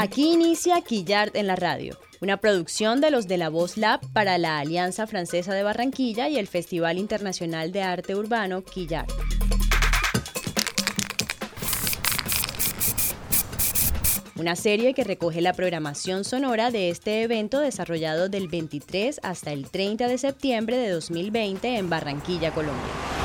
Aquí inicia Quillart en la radio, una producción de los de la Voz Lab para la Alianza Francesa de Barranquilla y el Festival Internacional de Arte Urbano Quillart. Una serie que recoge la programación sonora de este evento desarrollado del 23 hasta el 30 de septiembre de 2020 en Barranquilla, Colombia.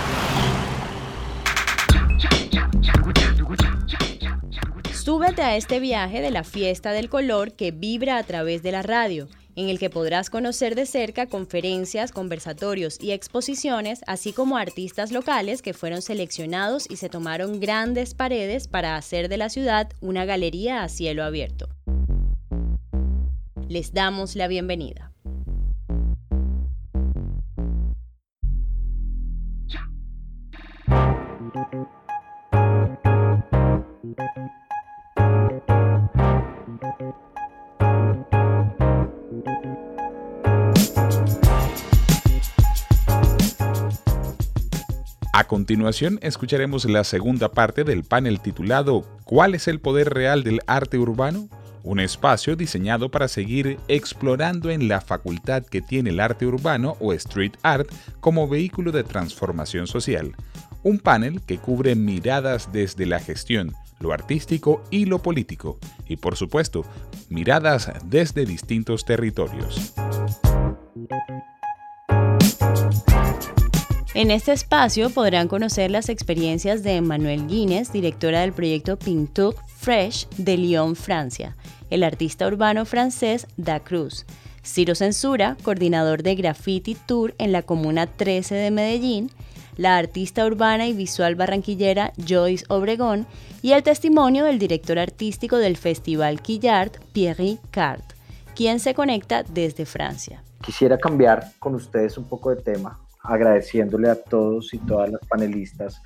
Súbete a este viaje de la fiesta del color que vibra a través de la radio, en el que podrás conocer de cerca conferencias, conversatorios y exposiciones, así como artistas locales que fueron seleccionados y se tomaron grandes paredes para hacer de la ciudad una galería a cielo abierto. Les damos la bienvenida. A continuación escucharemos la segunda parte del panel titulado ¿Cuál es el poder real del arte urbano? Un espacio diseñado para seguir explorando en la facultad que tiene el arte urbano o street art como vehículo de transformación social. Un panel que cubre miradas desde la gestión, lo artístico y lo político, y por supuesto, miradas desde distintos territorios. En este espacio podrán conocer las experiencias de Emmanuel Guinness, directora del proyecto Pinture Fresh de Lyon, Francia, el artista urbano francés Da Cruz, Ciro Censura, coordinador de Graffiti Tour en la Comuna 13 de Medellín, la artista urbana y visual barranquillera Joyce Obregón y el testimonio del director artístico del Festival Quillart, Pierre Cart, quien se conecta desde Francia. Quisiera cambiar con ustedes un poco de tema agradeciéndole a todos y todas las panelistas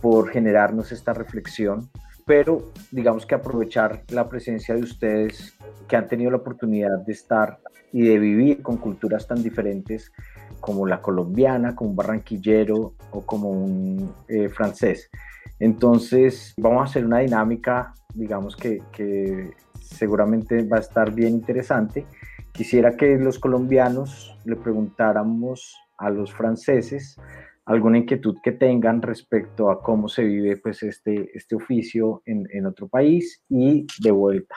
por generarnos esta reflexión, pero digamos que aprovechar la presencia de ustedes que han tenido la oportunidad de estar y de vivir con culturas tan diferentes como la colombiana, como un barranquillero o como un eh, francés. Entonces vamos a hacer una dinámica, digamos que, que seguramente va a estar bien interesante. Quisiera que los colombianos le preguntáramos a los franceses alguna inquietud que tengan respecto a cómo se vive pues este, este oficio en, otro país y de vuelta.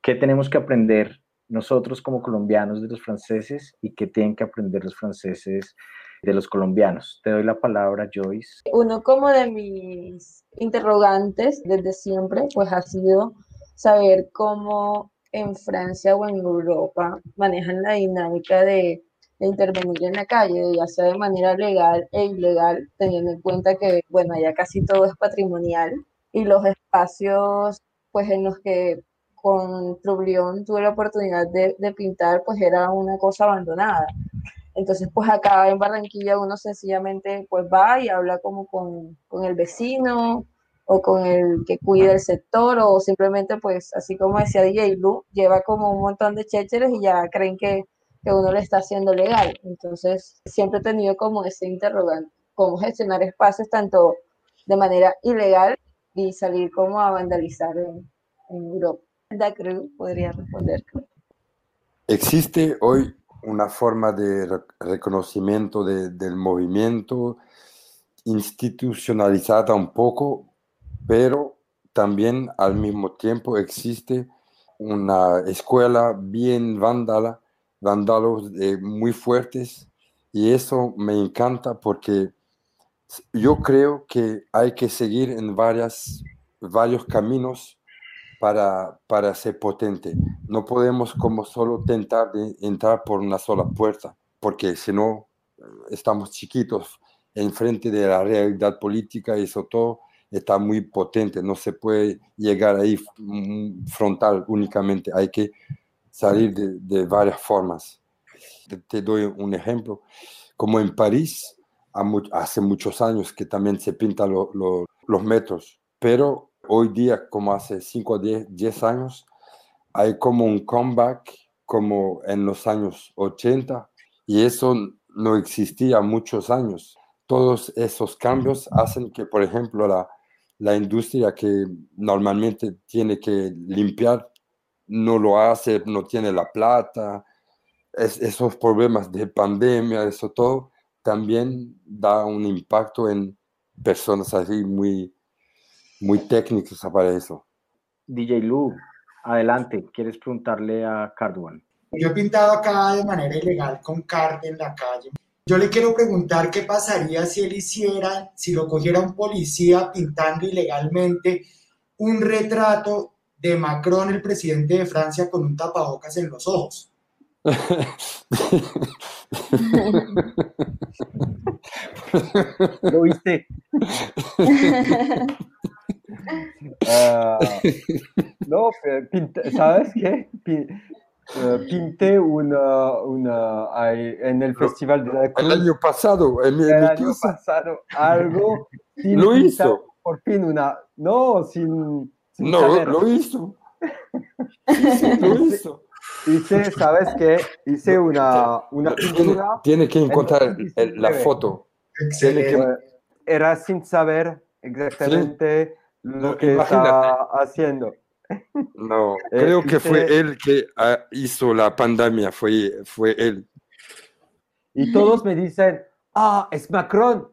¿Qué tenemos que aprender nosotros como colombianos de los franceses y qué tienen que aprender los franceses de los colombianos? Te doy la palabra, Joyce. Uno como de mis interrogantes desde siempre pues ha sido saber cómo en Francia o en Europa manejan la dinámica de de intervenir en la calle, ya sea de manera legal e ilegal, teniendo en cuenta que, bueno, ya casi todo es patrimonial y los espacios, pues en los que con Trublión tuve la oportunidad de, de, pintar, pues era una cosa abandonada. Entonces, pues acá en Barranquilla uno sencillamente pues va y habla como con, con el vecino o con el que cuida el sector o simplemente pues así como decía DJ Blue, lleva como un montón de chécheres y ya creen que que uno le está haciendo legal. Entonces, siempre he tenido como ese interrogante, cómo gestionar espacios tanto de manera ilegal y salir como a vandalizar en, Europa. Da Cruz podría responder. Existe hoy una forma de reconocimiento del movimiento institucionalizada un poco, pero también al mismo tiempo existe una escuela bien vándala vándalos eh, muy fuertes y eso me encanta porque yo creo que hay que seguir en varias, varios caminos para, para ser potente. No podemos como solo tentar de entrar por una sola puerta, porque si no, estamos chiquitos enfrente de la realidad política y eso todo está muy potente. No se puede llegar ahí mm, frontal únicamente. Hay que salir de, varias formas. Te, doy un ejemplo. Como en París, hace muchos años que también se pintan los metros, pero hoy día, como hace 5 o 10, años, hay como un comeback como en los años 80 y eso no existía muchos años. Todos esos cambios hacen que, por ejemplo, la, la industria que normalmente tiene que limpiar no lo hace, no tiene la plata, esos problemas de pandemia, eso todo, también da un impacto en personas así muy, muy técnicas para eso. DJ Lu, adelante, ¿quieres preguntarle a Carduan? Yo he pintado acá de manera ilegal con card en la calle. Yo le quiero preguntar qué pasaría si él hiciera, si lo cogiera un policía pintando ilegalmente un retrato de Macron, el presidente de Francia, con un tapabocas en los ojos. ¿Lo viste? Ah, no, ¿sabes qué? Eh, pinté una, una en el festival de la El año pasado, en el año pasado, algo. lo hizo. Por fin una. No, sin. No, lo hizo. lo hizo. Hice, ¿sabes qué? Hice una, una pintura. Tiene, que encontrar la foto. Tiene que... Era sin saber exactamente lo que estaba haciendo. No, eh, creo que fue él que ah, hizo la pandemia, fue, fue él. Y todos me dicen, ah, es Macron.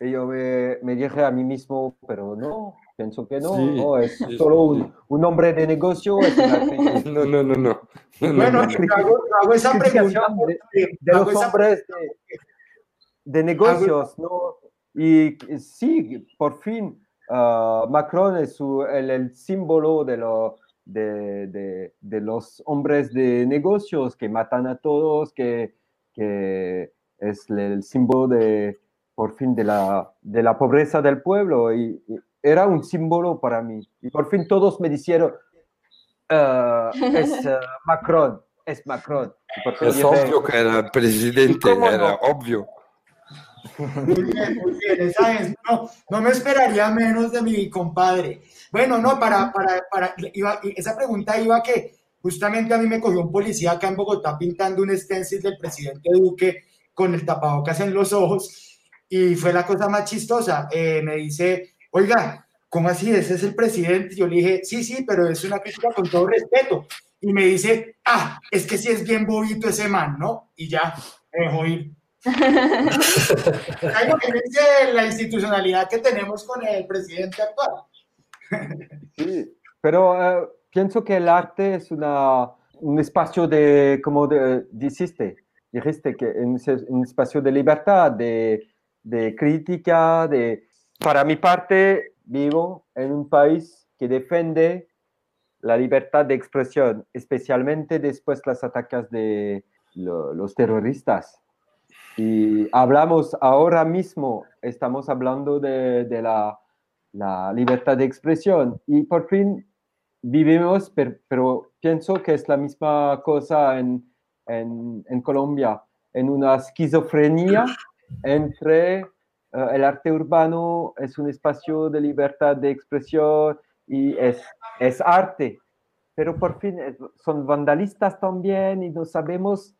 Y yo me, me dije a mí mismo, pero no, pienso que no, es solo un, un, hombre de negocio. no, no, no, no. Bueno, hago, esa pregunta. De, los hombres de, negocios, ¿no? Y sí, por fin, Ah, Macron es el, símbolo de, lo, de, de, los hombres de negocios que matan a todos, que, que es el símbolo de, por fin, de la, de la pobreza del pueblo. Y, era un símbolo para mí. Y por fin todos me dijeron, ah, es ah, Macron, es Macron. Es obvio que era presidente, era obvio. Muy bien, muy bien. no, no me esperaría menos de mi compadre. Bueno, no, para, para, para, esa pregunta iba que justamente a mí me cogió un policía acá en Bogotá pintando un stencil del presidente Duque con el tapabocas en los ojos y fue la cosa más chistosa. Eh, me dice, oiga, ¿cómo así? ¿Ese es el presidente? Yo le dije, sí, sí, pero es una crítica con todo respeto. Y me dice, ah, es que sí es bien bobito ese man, ¿no? Y ya, me dejó ir. Hay lo que dice la institucionalidad que tenemos con el presidente actual. sí, pero eh, pienso que el arte es una, un espacio de, como de, dijiste, dijiste que es un espacio de libertad, de, de crítica, de... Para mi parte, vivo en un país que defiende la libertad de expresión, especialmente después de los ataques de los terroristas. Y hablamos ahora mismo, estamos hablando de, de la, la, libertad de expresión y por fin vivimos, pero, pienso que es la misma cosa en, en, en Colombia, en una esquizofrenia entre eh, el arte urbano es un espacio de libertad de expresión y es, es arte, pero por fin son vandalistas también y no sabemos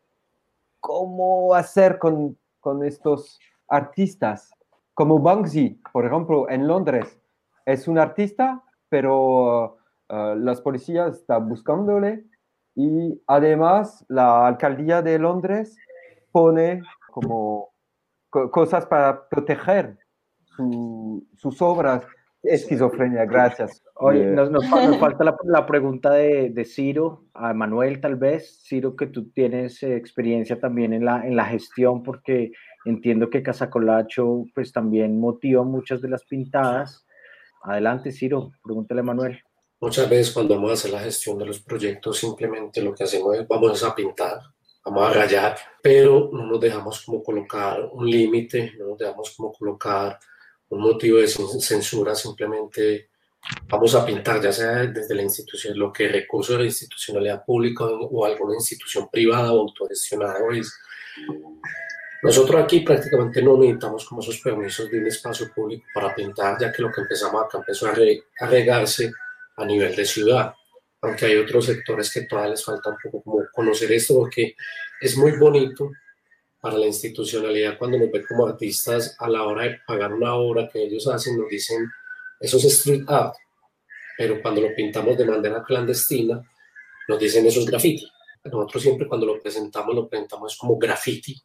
cómo hacer con, con estos artistas, como Banksy, por ejemplo, en Londres. Es un artista, pero uh, las policías están buscándole y además la alcaldía de Londres pone como cosas para proteger sus obras Esquizofrenia, gracias. Oye, eh, nos, falta la, pregunta de, de, Ciro, a Manuel tal vez. Ciro, que tú tienes eh, experiencia también en la, en la gestión, porque entiendo que Casacolacho pues también motiva muchas de las pintadas. Adelante, Ciro, pregúntale a Manuel. Muchas veces cuando vamos a hacer la gestión de los proyectos, simplemente lo que hacemos es vamos a pintar, vamos a rayar, pero no nos dejamos como colocar un límite, no nos dejamos como colocar un motivo de censura, simplemente vamos a pintar, ya sea desde la institución, lo que recurso de la institucionalidad pública o alguna institución privada o autogestionada. Nosotros aquí prácticamente no necesitamos como esos permisos de un espacio público para pintar, ya que lo que empezamos acá empezó a, regarse a nivel de ciudad, aunque hay otros sectores que todavía les falta un poco como conocer esto, porque es muy bonito para la institucionalidad cuando nos ven como artistas a la hora de pagar una obra que ellos hacen, nos dicen, eso es street art, pero cuando lo pintamos de manera clandestina, nos dicen eso es graffiti. Nosotros siempre cuando lo presentamos, lo presentamos como graffiti.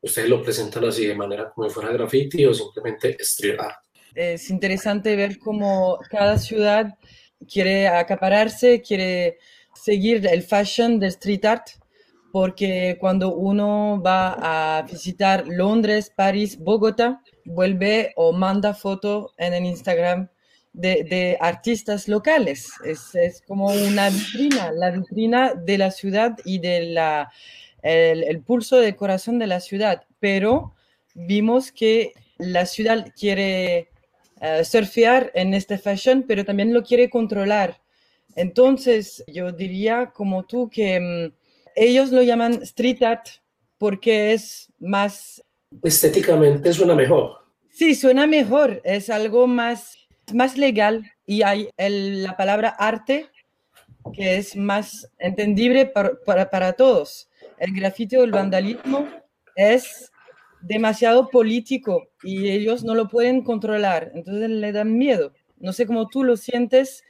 Ustedes lo presentan así de manera como si fuera graffiti o simplemente street art. Es interesante ver cómo cada ciudad quiere acapararse, quiere seguir el fashion del street art, porque cuando uno va a visitar Londres, París, Bogotá, vuelve o manda foto en el Instagram de, artistas locales. Es, es, como una vitrina, la vitrina de la ciudad y de la, el, pulso del corazón de la ciudad. Pero vimos que la ciudad quiere uh, surfear en este fashion, pero también lo quiere controlar. Entonces, yo diría como tú que mm, ellos lo llaman street art porque es más... Estéticamente suena mejor. Sí, suena mejor, es algo más más legal y hay la palabra arte que es más entendible para, para, todos. El grafiti o el vandalismo es demasiado político y ellos no lo pueden controlar, entonces le dan miedo. No sé cómo tú lo sientes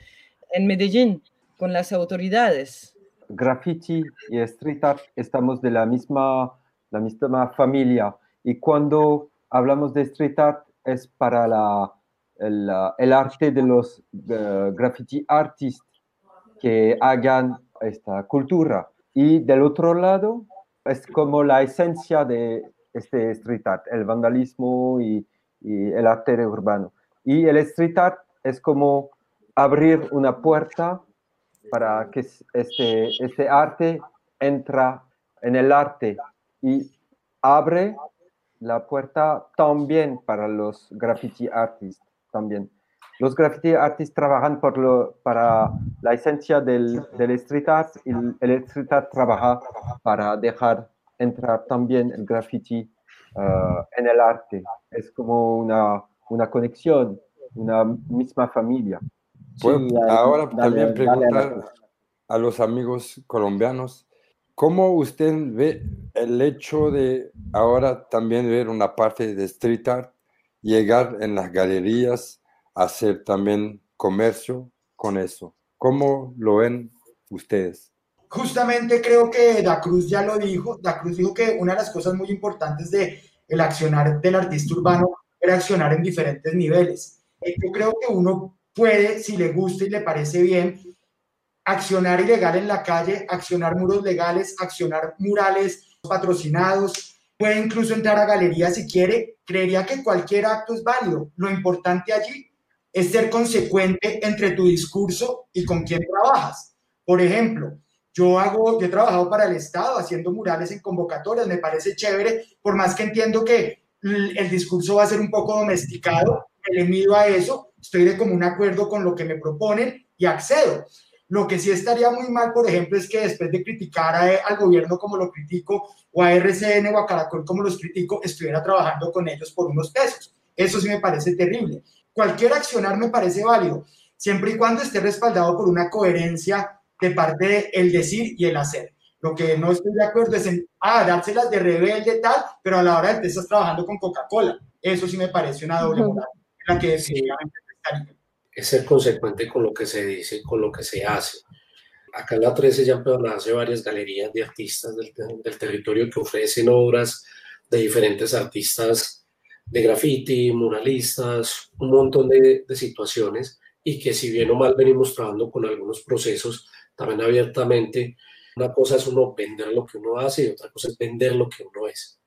en Medellín con las autoridades. Graffiti y street art estamos de la misma, la misma familia y cuando hablamos de street art es para la el, arte de los graffiti artists que hagan esta cultura. Y del otro lado, es como la esencia de este street art, el vandalismo y, el arte urbano. Y el street art es como abrir una puerta para que este, este arte entra en el arte y abre la puerta también para los graffiti artists también. Los graffiti artists trabajan para la esencia del, del street art y el, street art trabaja para dejar entrar también el graffiti uh, en el arte. Es como una, una conexión, una misma familia. ahora también preguntar a los amigos colombianos, ¿cómo usted ve el hecho de ahora también ver una parte de street art llegar en las galerías hacer también comercio con eso. ¿Cómo lo ven ustedes? Justamente creo que Da Cruz ya lo dijo. Da Cruz dijo que una de las cosas muy importantes de el accionar del artista urbano era accionar en diferentes niveles. Yo creo que uno puede, si le gusta y le parece bien, accionar ilegal en la calle, accionar muros legales, accionar murales patrocinados, puede incluso entrar a galerías si quiere, creería que cualquier acto es válido. Lo importante allí es ser consecuente entre tu discurso y con quién trabajas. Por ejemplo, yo hago, yo he trabajado para el Estado haciendo murales en convocatorias, me parece chévere, por más que entiendo que el discurso va a ser un poco domesticado, me le mido a eso, estoy de común acuerdo con lo que me proponen y accedo. Lo que sí estaría muy mal, por ejemplo, es que después de criticar al gobierno como lo critico, o a RCN o a Caracol como los critico, estuviera trabajando con ellos por unos pesos. Eso sí me parece terrible. Cualquier accionar me parece válido, siempre y cuando esté respaldado por una coherencia de parte del el decir y el hacer. Lo que no estoy de acuerdo es en, ah, dárselas de rebelde tal, pero a la hora de que estás trabajando con Coca-Cola. Eso sí me parece una doble moral, la que definitivamente estaría es ser consecuente con lo que se dice, con lo que se hace. Acá en la 13 ya hacer varias galerías de artistas del, del, territorio que ofrecen obras de diferentes artistas de graffiti, muralistas, un montón de, de situaciones y que si bien o mal venimos trabajando con algunos procesos también abiertamente, una cosa es uno vender lo que uno hace y otra cosa es vender lo que uno es.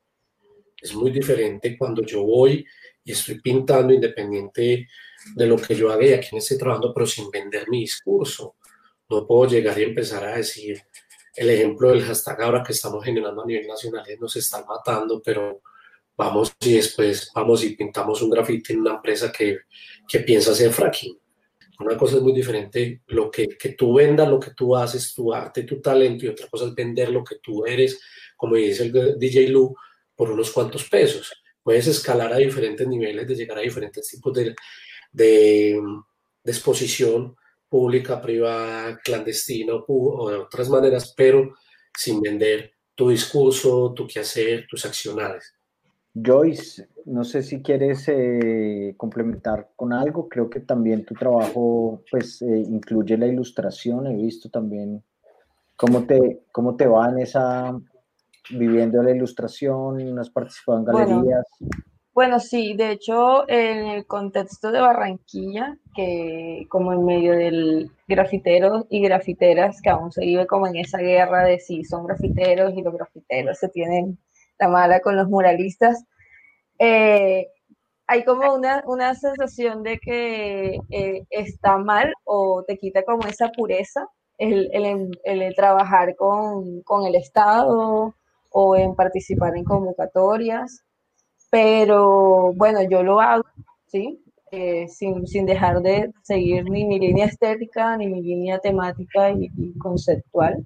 Es muy diferente cuando yo voy y estoy pintando independiente de lo que yo haga y a quién estoy trabajando, pero sin vender mi discurso. No puedo llegar y empezar a decir el ejemplo del hashtag ahora que estamos generando a nivel nacional nos están matando, pero vamos y después vamos y pintamos un grafiti en una empresa que, que piensa hacer fracking. Una cosa es muy diferente, lo que, que tú vendas, lo que tú haces, tu arte, tu talento, y otra cosa es vender lo que tú eres, como dice el DJ Lu, por unos cuantos pesos. Puedes escalar a diferentes niveles, de llegar a diferentes tipos de, de, exposición pública, privada, clandestina o de otras maneras, pero sin vender tu discurso, tu quehacer, tus acciones. Joyce, no sé si quieres eh, complementar con algo. Creo que también tu trabajo pues, eh, incluye la ilustración. He visto también ¿Cómo te, cómo te va en esa, viviendo la ilustración? ¿Has participado en galerías? Bueno, sí, de hecho, en el contexto de Barranquilla, que como en medio del grafiteros y grafiteras, que aún se vive como en esa guerra de si son grafiteros y los grafiteros se tienen la mala con los muralistas, eh, hay como una, una, sensación de que eh, está mal o te quita como esa pureza el, el, trabajar con, con el Estado o en participar en convocatorias pero bueno, yo lo hago, ¿sí? Eh, sin, sin, dejar de seguir ni mi línea estética, ni mi línea temática y, conceptual.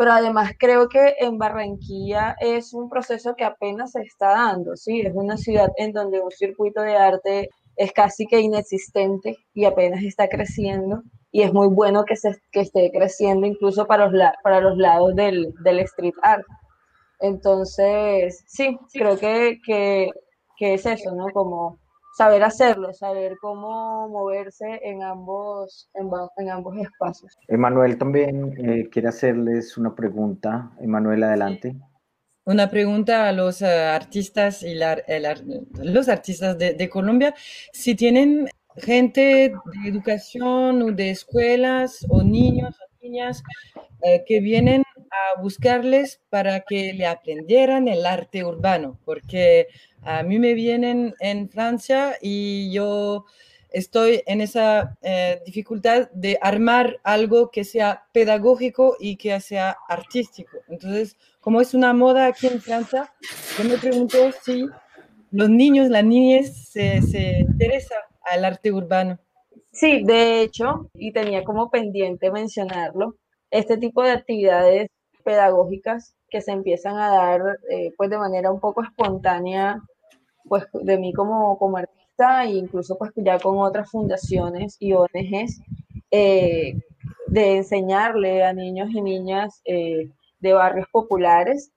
Pero además creo que en Barranquilla es un proceso que apenas se está dando, ¿sí? Es una ciudad en donde un circuito de arte es casi que inexistente y apenas está creciendo y es muy bueno que, se, que esté creciendo incluso para los, para los lados del, del street art. Entonces, sí, creo que, que, que, es eso, ¿no? Como saber hacerlo, saber cómo moverse en ambos, en, en ambos espacios. Emanuel también eh, quiere hacerles una pregunta. Emanuel, adelante. Una pregunta a los uh, artistas y la, el, los artistas de, de, Colombia, si tienen gente de educación o de escuelas o niños o niñas eh, que vienen a buscarles para que le aprendieran el arte urbano, porque a mí me vienen en Francia y yo estoy en esa eh, dificultad de armar algo que sea pedagógico y que sea artístico. Entonces, como es una moda aquí en Francia, yo me pregunto si los niños, las niñas se, se interesan al arte urbano. Sí, de hecho, y tenía como pendiente mencionarlo, este tipo de actividades pedagógicas que se empiezan a dar eh, pues de manera un poco espontánea pues de mí como, como artista e incluso pues ya con otras fundaciones y ONGs eh, de enseñarle a niños y niñas eh, de barrios populares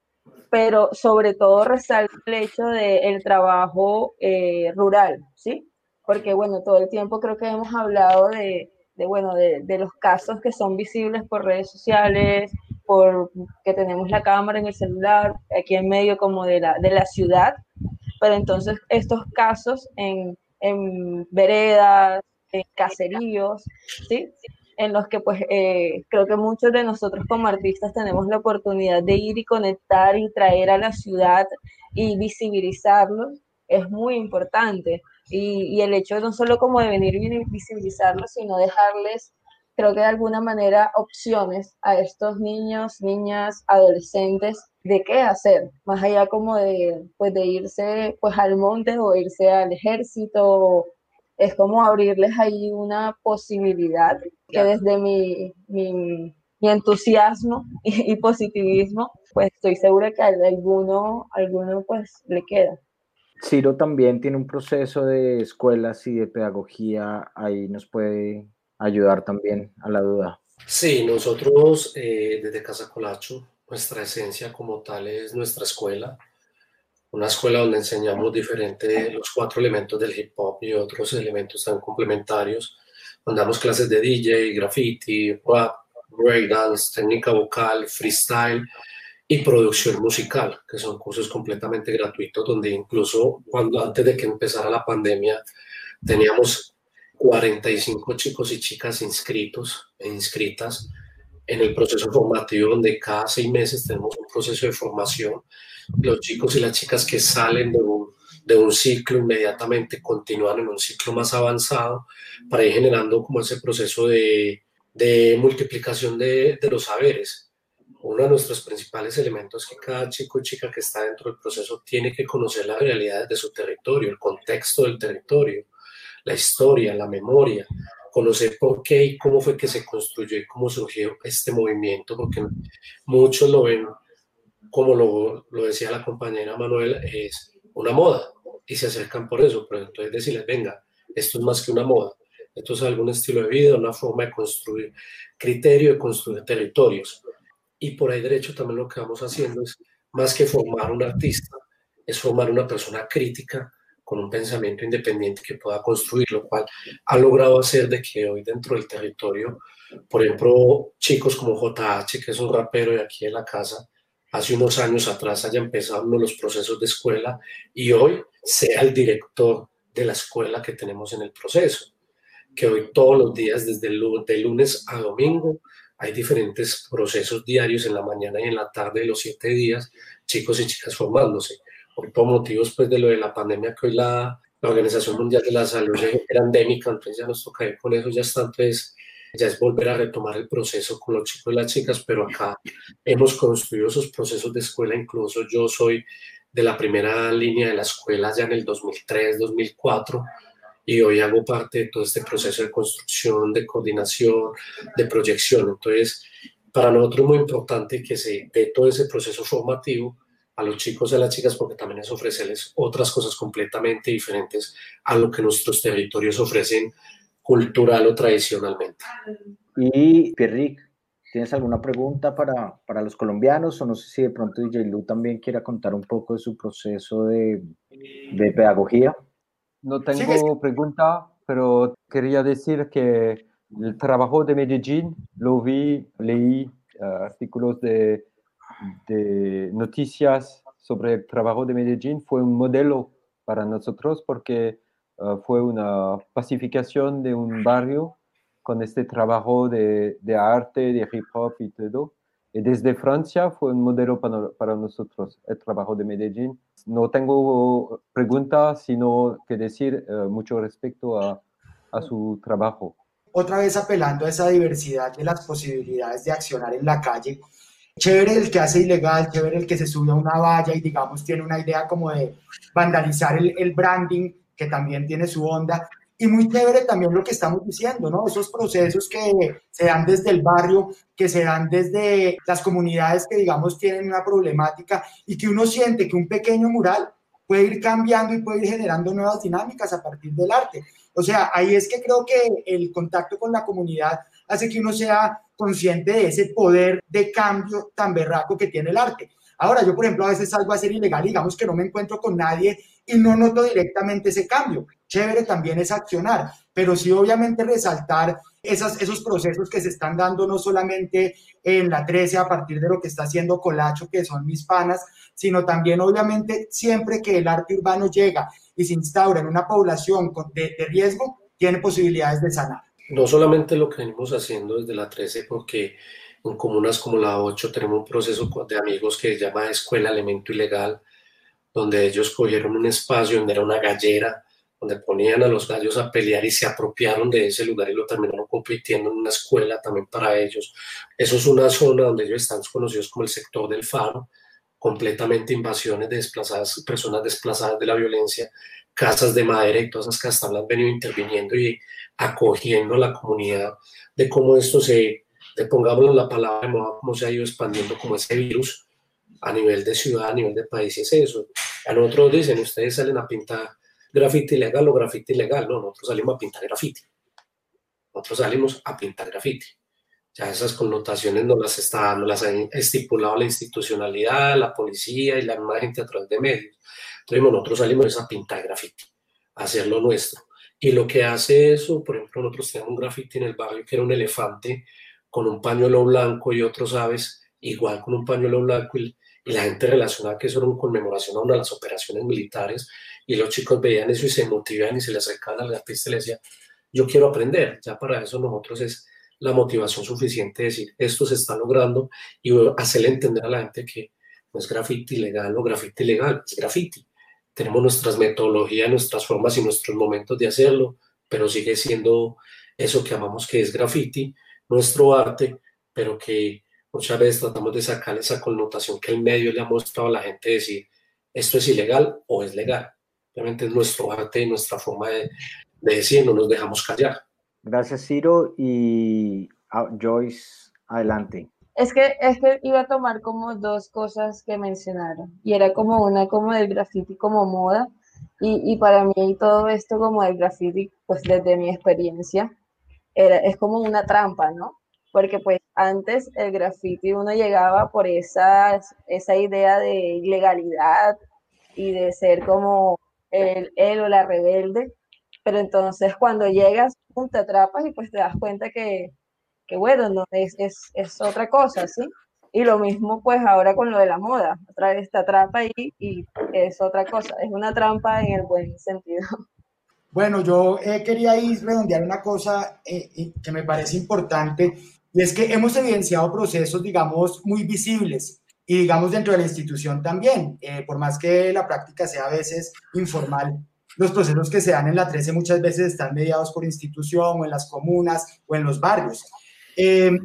pero sobre todo resalta el hecho del el trabajo rural, ¿sí? Porque bueno, todo el tiempo creo que hemos hablado de, de bueno, de, de, los casos que son visibles por redes sociales, por que tenemos la cámara en el celular, aquí en medio como de la, de la ciudad, pero entonces estos casos en, en veredas, en caseríos, ¿sí? en los que pues eh, creo que muchos de nosotros como artistas tenemos la oportunidad de ir y conectar y traer a la ciudad y visibilizarlos, es muy importante. Y, y el hecho no solo como de venir y visibilizarlos, sino dejarles creo que de alguna manera opciones a estos niños, niñas, adolescentes de qué hacer, más allá como de, pues de irse pues al monte o irse al ejército, es como abrirles ahí una posibilidad que desde mi, mi, mi entusiasmo y, y, positivismo, pues estoy segura que a alguno, alguno pues le queda. Ciro también tiene un proceso de escuelas y de pedagogía, ahí nos puede ayudar también a la duda. Sí, nosotros eh, desde Casa Colacho, nuestra esencia como tal es nuestra escuela, una escuela donde enseñamos diferentes, los cuatro elementos del hip hop y otros elementos tan complementarios, donde damos clases de DJ, graffiti, rap, breakdance, técnica vocal, freestyle y producción musical, que son cursos completamente gratuitos, donde incluso cuando antes de que empezara la pandemia teníamos 45 chicos y chicas inscritos e inscritas en el proceso formativo, donde cada seis meses tenemos un proceso de formación. Los chicos y las chicas que salen de un, de un ciclo inmediatamente continúan en un ciclo más avanzado para ir generando como ese proceso de, de multiplicación de, de los saberes. Uno de nuestros principales elementos es que cada chico y chica que está dentro del proceso tiene que conocer las realidades de su territorio, el contexto del territorio, la historia, la memoria, conocer por qué y cómo fue que se construyó y cómo surgió este movimiento, porque muchos lo ven, como lo, lo decía la compañera Manuel, es una moda y se acercan por eso, pero entonces decirles, venga, esto es más que una moda, esto es algún estilo de vida, una forma de construir criterio, de construir territorios. Y por ahí derecho también lo que vamos haciendo es, más que formar un artista, es formar una persona crítica con un pensamiento independiente que pueda construir, lo cual ha logrado hacer de que hoy dentro del territorio, por ejemplo, chicos como JH, que es un rapero de aquí de la casa, hace unos años atrás haya empezado uno los procesos de escuela y hoy sea el director de la escuela que tenemos en el proceso. Que hoy todos los días, desde de lunes a domingo, hay diferentes procesos diarios en la mañana y en la tarde de los siete días, chicos y chicas formándose. Por motivos pues de lo de la pandemia que hoy la, la Organización Mundial de la Salud era endémica, entonces ya nos toca ir con eso, ya está, entonces ya es volver a retomar el proceso con los chicos y las chicas, pero acá hemos construido esos procesos de escuela, incluso yo soy de la primera línea de la escuela ya en el 2003, 2004, y hoy hago parte de todo este proceso de construcción, de coordinación, de proyección. Entonces, para nosotros es muy importante que se dé todo ese proceso formativo a los chicos y a las chicas, porque también es ofrecerles otras cosas completamente diferentes a lo que nuestros territorios ofrecen cultural o tradicionalmente. Y Pierrick, ¿tienes alguna pregunta para, para, los colombianos? O no sé si de pronto DJ Lu también quiera contar un poco de su proceso de, de pedagogía. No tengo pregunta, pero quería decir que el trabajo de Medellín lo vi, leí uh, artículos de, de noticias sobre el trabajo de Medellín, fue un modelo para nosotros porque Ah, fue una pacificación de un barrio con este trabajo de, de, arte, de hip hop y todo. Y desde Francia fue un modelo para, para, nosotros, el trabajo de Medellín. No tengo preguntas, sino que decir uh, mucho respecto a, a su trabajo. Otra vez apelando a esa diversidad de las posibilidades de accionar en la calle. Chévere el que hace ilegal, chévere el que se sube a una valla y digamos tiene una idea como de vandalizar el, branding que también tiene su onda. Y muy chévere también lo que estamos diciendo, ¿no? Esos procesos que se dan desde el barrio, que se dan desde las comunidades que, digamos, tienen una problemática y que uno siente que un pequeño mural puede ir cambiando y puede ir generando nuevas dinámicas a partir del arte. O sea, ahí es que creo que el contacto con la comunidad hace que uno sea consciente de ese poder de cambio tan berraco que tiene el arte. Ahora, yo, por ejemplo, a veces salgo a ser ilegal, digamos que no me encuentro con nadie y no noto directamente ese cambio. Chévere también es accionar, pero sí obviamente resaltar esos procesos que se están dando no solamente en la 13 a partir de lo que está haciendo Colacho, que son mis panas, sino también obviamente siempre que el arte urbano llega y se instaura en una población de, de riesgo, tiene posibilidades de sanar. No solamente lo que venimos haciendo desde la 13, porque en comunas como la 8 tenemos un proceso de amigos que se llama Escuela Elemento Ilegal, donde ellos cogieron un espacio donde era una gallera, donde ponían a los gallos a pelear y se apropiaron de ese lugar y lo terminaron compitiendo en una escuela también para ellos. Eso es una zona donde ellos están conocidos como el sector del faro, completamente invasiones de desplazadas, personas desplazadas de la violencia, casas de madera y todas esas casas han venido interviniendo y acogiendo a la comunidad de cómo esto se, de pongámoslo la palabra de cómo se ha ido expandiendo como ese virus a nivel de ciudad, a nivel de país, es eso. A nosotros dicen, ustedes salen a pintar grafiti ilegal o grafiti ilegal. No, nosotros salimos a pintar grafiti. Nosotros salimos a pintar grafiti. Ya esas connotaciones no las, está, no las ha estipulado la institucionalidad, la policía y la misma gente a través de medios. Entonces nosotros salimos a pintar grafiti, a hacer lo nuestro. Y lo que hace eso, por ejemplo, nosotros teníamos un grafiti en el barrio que era un elefante con un pañuelo blanco y otros aves igual con un pañuelo blanco y, la gente relacionaba que eso era una conmemoración a una de las operaciones militares y los chicos veían eso y se motivaban y se les acercaban al artista y le decía, yo quiero aprender, ya para eso nosotros es la motivación suficiente de decir, esto se está logrando y hacerle entender a la gente que no es graffiti legal o graffiti legal, es graffiti. Tenemos nuestras metodologías, nuestras formas y nuestros momentos de hacerlo, pero sigue siendo eso que amamos que es graffiti, nuestro arte, pero que muchas veces tratamos de sacar esa connotación que el medio le ha mostrado a la gente de decir esto es ilegal o es legal. Obviamente es nuestro arte y nuestra forma de, de decir, no nos dejamos callar. Gracias, Ciro. Y ah, Joyce, adelante. Es que, es que iba a tomar como dos cosas que mencionaron. Y era como una como del graffiti como moda. Y, y para mí todo esto como del graffiti, pues desde mi experiencia, era, es como una trampa, ¿no? porque pues antes el graffiti uno llegaba por esa, esa idea de ilegalidad y de ser como el, él o la rebelde, pero entonces cuando llegas, te atrapas y pues te das cuenta que, que bueno, no, es, es, es, otra cosa, ¿sí? Y lo mismo pues ahora con lo de la moda, otra vez te atrapa ahí y es otra cosa, es una trampa en el buen sentido. Bueno, yo eh, quería ir redondear una cosa eh, que me parece importante y es que hemos evidenciado procesos, digamos, muy visibles y digamos dentro de la institución también, eh, por más que la práctica sea a veces informal, los procesos que se dan en la 13 muchas veces están mediados por institución o en las comunas o en los barrios.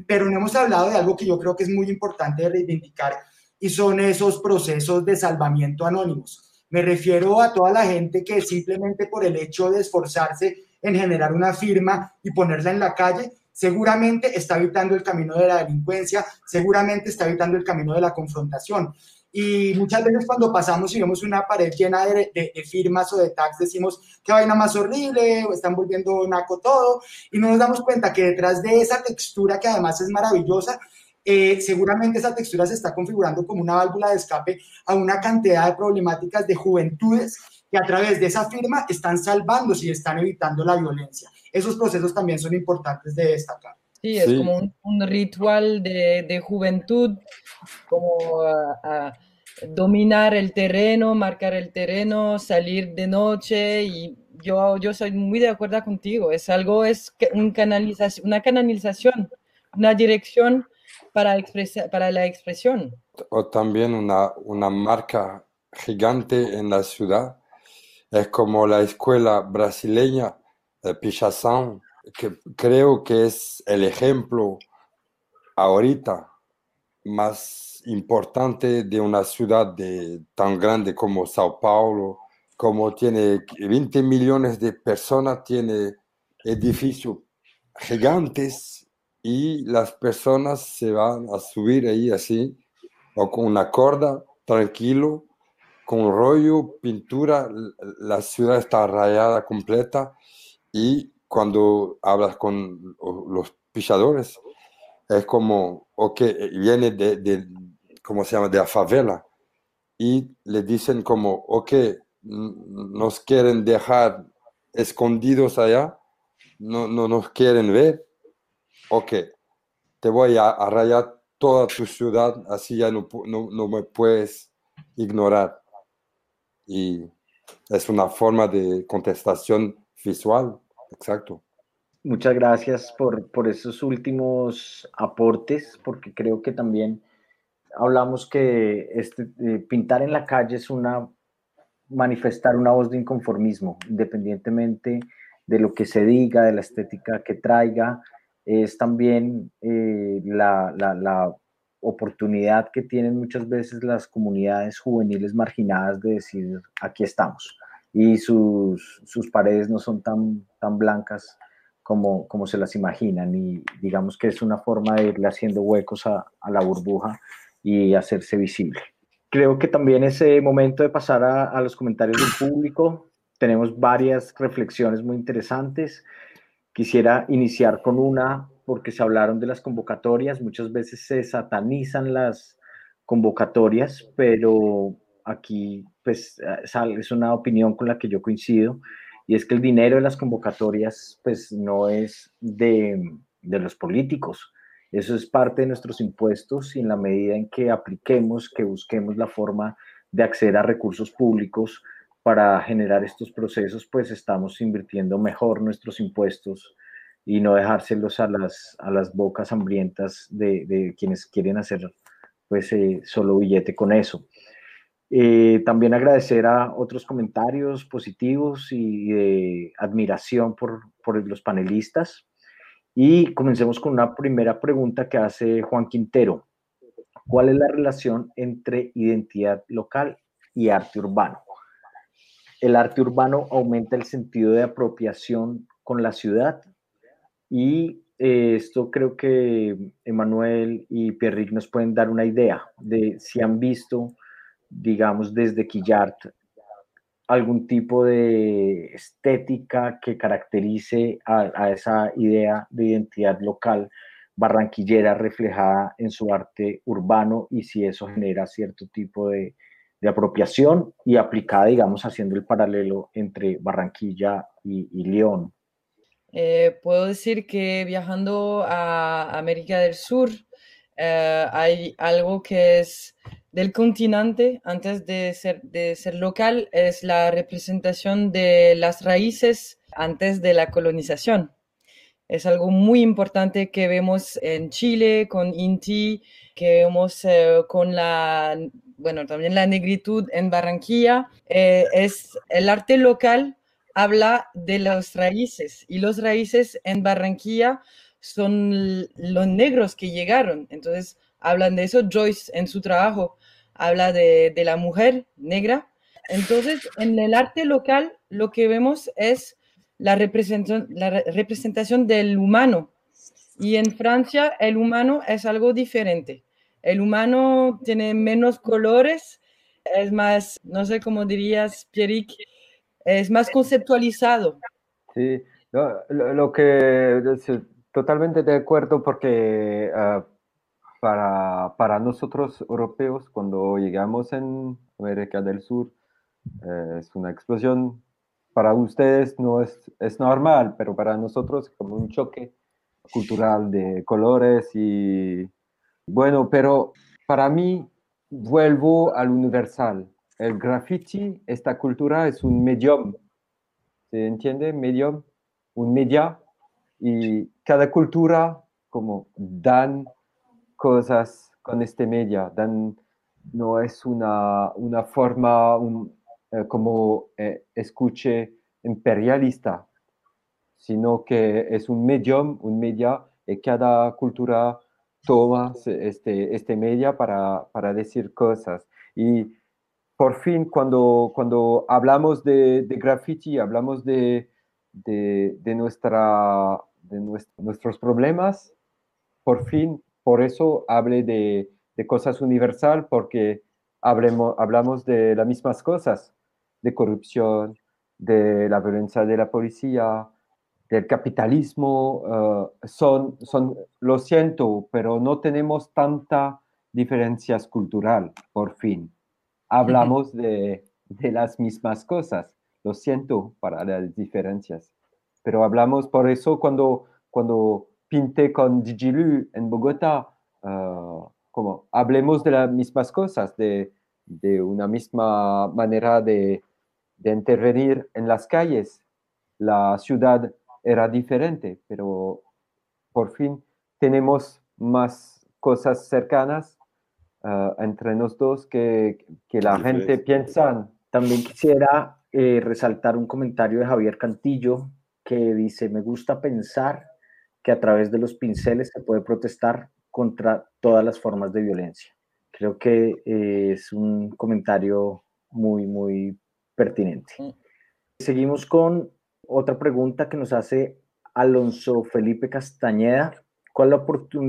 pero no hemos hablado de algo que yo creo que es muy importante reivindicar y son esos procesos de salvamiento anónimos me refiero a toda la gente que simplemente por el hecho de esforzarse en generar una firma y ponerla en la calle, seguramente está evitando el camino de la delincuencia, seguramente está evitando el camino de la confrontación. Y muchas veces cuando pasamos y vemos una pared llena de, firmas o de tags, decimos, qué vaina más horrible, o están volviendo naco todo, y no nos damos cuenta que detrás de esa textura, que además es maravillosa, eh, seguramente esa textura se está configurando como una válvula de escape a una cantidad de problemáticas de juventudes que a través de esa firma están salvándose y están evitando la violencia. Esos procesos también son importantes de destacar. Sí, es como un, ritual de, de, juventud, como dominar el terreno, marcar el terreno, salir de noche y yo, yo soy muy de acuerdo contigo, es algo, es un canalización, una canalización, una dirección para, para la expresión. O también una, una marca gigante en la ciudad. Es como la escuela brasileña de Pichação, que creo que es el ejemplo ahorita más importante de una ciudad de, tan grande como Sao Paulo, como tiene 20 millones de personas, tiene edificios gigantes y las personas se van a subir ahí así, o con una corda, tranquilo, con rollo, pintura, la ciudad está rayada completa y cuando hablas con los pichadores, es como, ok, viene de, de ¿cómo se llama?, de la favela y le dicen como, ok, nos quieren dejar escondidos allá, no, no nos quieren ver, ok, te voy a, rayar toda tu ciudad, así ya no, no, me puedes ignorar. Y es una forma de contestación visual, exacto. Muchas gracias por, por esos últimos aportes, porque creo que también hablamos que este, eh, pintar en la calle es una manifestar una voz de inconformismo, independientemente de lo que se diga, de la estética que traiga, es también eh, la, la, oportunidad que tienen muchas veces las comunidades juveniles marginadas de decir, aquí estamos. Y sus, sus paredes no son tan, tan blancas como, como se las imaginan. Y digamos que es una forma de irle haciendo huecos a, la burbuja y hacerse visible. Creo que también es momento de pasar a, a los comentarios del público. Tenemos varias reflexiones muy interesantes. Quisiera iniciar con una porque se hablaron de las convocatorias, muchas veces se satanizan las convocatorias, pero aquí pues es una opinión con la que yo coincido y es que el dinero de las convocatorias pues no es de, de los políticos, eso es parte de nuestros impuestos y en la medida en que apliquemos, que busquemos la forma de acceder a recursos públicos para generar estos procesos, pues estamos invirtiendo mejor nuestros impuestos y no dejárselos a las, a las bocas hambrientas de, de quienes quieren hacer pues eh, solo billete con eso. Eh, también agradecer a otros comentarios positivos y de admiración por, por los panelistas. Y comencemos con una primera pregunta que hace Juan Quintero. ¿Cuál es la relación entre identidad local y arte urbano? el arte urbano aumenta el sentido de apropiación con la ciudad y eh, esto creo que Emanuel y Pierrick nos pueden dar una idea de si han visto, digamos, desde Quillart algún tipo de estética que caracterice a, esa idea de identidad local barranquillera reflejada en su arte urbano y si eso genera cierto tipo de de apropiación y aplicada, digamos, haciendo el paralelo entre Barranquilla y, León? Eh, puedo decir que viajando a América del Sur eh, hay algo que es del continente antes de ser, de ser local, es la representación de las raíces antes de la colonización. Es algo muy importante que vemos en Chile con Inti, que vemos eh, con la, bueno, también la negritud en Barranquilla. Eh, es el arte local habla de las raíces y los raíces en Barranquilla son los negros que llegaron. Entonces, hablan de eso. Joyce en su trabajo habla de, de la mujer negra. Entonces, en el arte local lo que vemos es la representación, la representación del humano. Y en Francia el humano es algo diferente. El humano tiene menos colores, es más, no sé cómo dirías, Pierrick, es más conceptualizado. Sí, lo, que totalmente de acuerdo porque ah, para, para, nosotros europeos cuando llegamos en América del Sur eh, es una explosión para ustedes no es, es normal, pero para nosotros es como un choque cultural de colores y bueno, pero para mí vuelvo al universal. El graffiti, esta cultura es un medium, ¿se entiende? Medium, un media y cada cultura como dan cosas con este media, dan, no es una, una forma, un, eh, como eh, escuche imperialista, sino que es un medium, un media, y cada cultura toma este, este media para, para decir cosas. Y por fin, cuando, cuando hablamos de, de graffiti, hablamos de, de, de, nuestra, de nuestros problemas, por fin, por eso hable de, de cosas universal, porque hablemos, hablamos de las mismas cosas de corrupción, de la violencia de la policía, del capitalismo, eh, son, son, lo siento, pero no tenemos tanta diferencias cultural, por fin. Hablamos de, de, las mismas cosas, lo siento para las diferencias, pero hablamos por eso cuando, cuando pinté con Digilu en Bogotá, uh, como hablemos de las mismas cosas, de, de una misma manera de, de intervenir en las calles. La ciudad era diferente, pero por fin tenemos más cosas cercanas uh, entre nosotros que, que la gente piensa. También quisiera eh, resaltar un comentario de Javier Cantillo que dice, me gusta pensar que a través de los pinceles se puede protestar contra todas las formas de violencia. Creo que eh, es un comentario muy, muy pertinente. Mm. Seguimos con otra pregunta que nos hace Alonso Felipe Castañeda. ¿Cuál es la,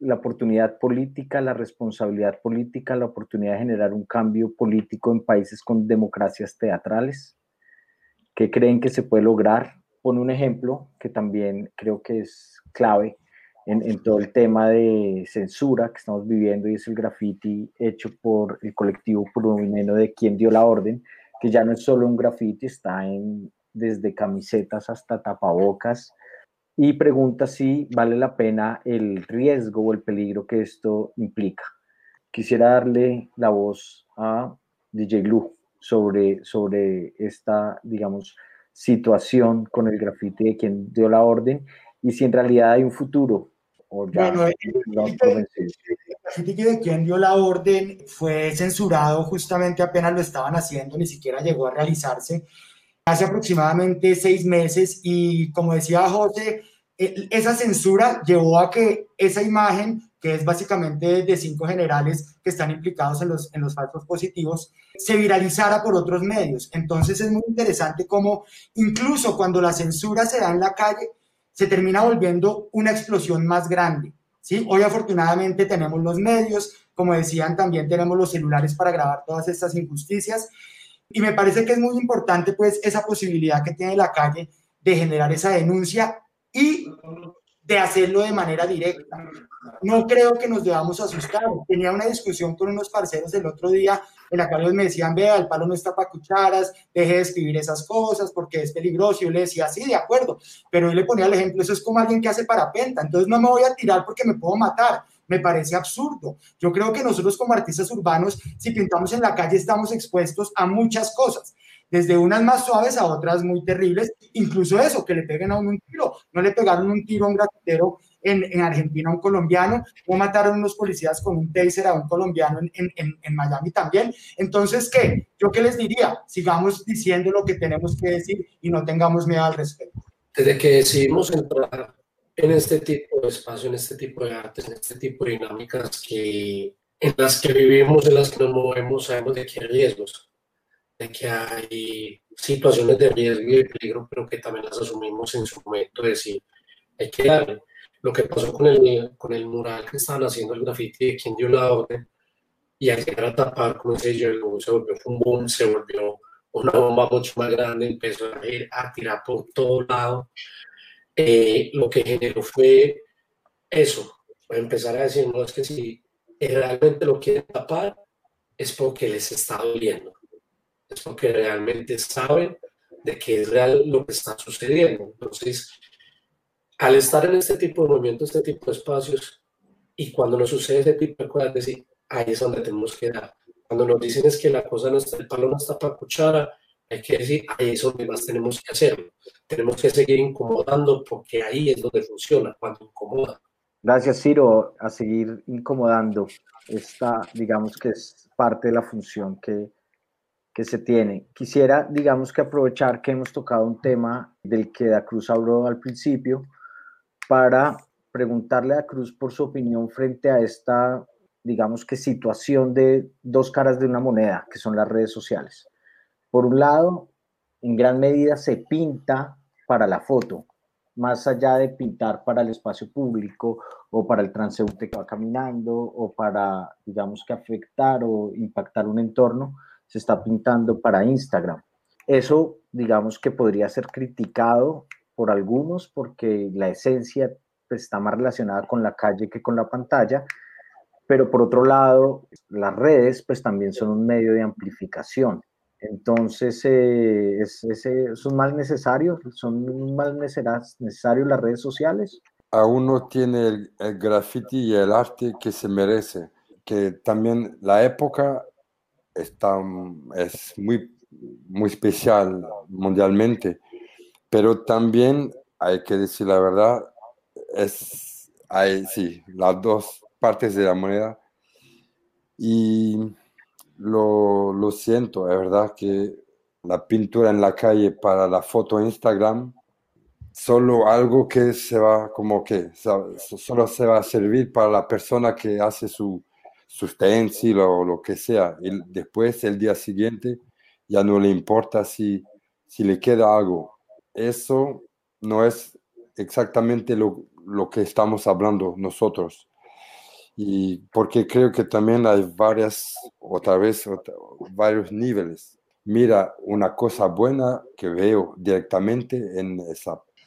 la oportunidad política, la responsabilidad política, la oportunidad de generar un cambio político en países con democracias teatrales? ¿Qué creen que se puede lograr? Pone un ejemplo que también creo que es clave en, en, todo el tema de censura que estamos viviendo y es el graffiti hecho por el colectivo plurinomineno de quien dio la orden, que ya no es solo un graffiti, está en desde camisetas hasta tapabocas y pregunta si vale la pena el riesgo o el peligro que esto implica. Quisiera darle la voz a DJ Lu sobre, sobre esta, digamos, situación con el graffiti de quien dio la orden y si en realidad hay un futuro o ya bueno, de quien dio la orden fue censurado justamente apenas lo estaban haciendo, ni siquiera llegó a realizarse. Hace aproximadamente seis meses y como decía José, esa censura llevó a que esa imagen, que es básicamente de cinco generales que están implicados en los, en los falsos positivos, se viralizara por otros medios. Entonces es muy interesante cómo incluso cuando la censura se da en la calle, se termina volviendo una explosión más grande. ¿sí? Hoy afortunadamente tenemos los medios, como decían, también tenemos los celulares para grabar todas estas injusticias. Y me parece que es muy importante pues esa posibilidad que tiene la calle de generar esa denuncia y de hacerlo de manera directa. No creo que nos debamos asustar. Tenía una discusión con unos parceros el otro día en la cual ellos me decían, vea, el palo no está para cucharas, deje de escribir esas cosas porque es peligroso. Yo le decía, sí, de acuerdo, pero yo le ponía el ejemplo, eso es como alguien que hace parapenta, entonces no me voy a tirar porque me puedo matar. Me parece absurdo. Yo creo que nosotros como artistas urbanos, si pintamos en la calle, estamos expuestos a muchas cosas desde unas más suaves a otras muy terribles, incluso eso, que le peguen a uno un tiro. No le pegaron un tiro a un grafitero en, en, Argentina a un colombiano, o mataron unos policías con un taser a un colombiano en, en, en, Miami también. Entonces, ¿qué? ¿Yo qué les diría? Sigamos diciendo lo que tenemos que decir y no tengamos miedo al respecto. Desde que decidimos entrar en este tipo de espacio, en este tipo de artes, en este tipo de dinámicas que, en las que vivimos, en las que nos movemos, sabemos de qué riesgos de que hay situaciones de riesgo y de peligro, pero que también las asumimos en su momento, de decir, hay que darle. Lo que pasó con el, con el mural que estaban haciendo el graffiti de quien dio la orden, y al llegar a tapar, como dice yo, se volvió un boom, se volvió una bomba mucho más grande, empezó a, ir, a tirar por todo lado. Eh, lo que generó fue eso, empezar a decir, no, es que si realmente lo quieren tapar, es porque les está doliendo es porque realmente saben de qué es real lo que está sucediendo. Entonces, al estar en este tipo de movimientos, este tipo de espacios, y cuando nos sucede ese tipo de cosas, decir, ahí es donde tenemos que dar. Cuando nos dicen es que la cosa no está, el palo no está para cuchara, hay que decir, ahí es donde más tenemos que hacerlo. Tenemos que seguir incomodando porque ahí es donde funciona, cuando incomoda. Gracias, Ciro, a seguir incomodando. Esta, digamos que es parte de la función que, se tiene. Quisiera, digamos que aprovechar que hemos tocado un tema del que Da Cruz habló al principio para preguntarle a Cruz por su opinión frente a esta, digamos que situación de dos caras de una moneda, que son las redes sociales. Por un lado, en gran medida se pinta para la foto, más allá de pintar para el espacio público o para el transeúnte que va caminando o para, digamos que afectar o impactar un entorno, se está pintando para Instagram. Eso, digamos que podría ser criticado por algunos porque la esencia pues, está más relacionada con la calle que con la pantalla, pero por otro lado, las redes pues también son un medio de amplificación. Entonces, eh, ¿es, es, un mal necesario? ¿Son un mal necesario las redes sociales? Aún no tiene el graffiti y el arte que se merece, que también la época está, es muy, muy especial mundialmente, pero también hay que decir la verdad, es, hay, sí, las dos partes de la moneda. Y lo, lo siento, es verdad que la pintura en la calle para la foto Instagram, solo algo que se va, como que, solo se va a servir para la persona que hace su, sustancia o lo que sea. Y después, el día siguiente, ya no le importa si, si le queda algo. Eso no es exactamente lo, lo que estamos hablando nosotros. Y porque creo que también hay varias, otra vez, varios niveles. Mira, una cosa buena que veo directamente en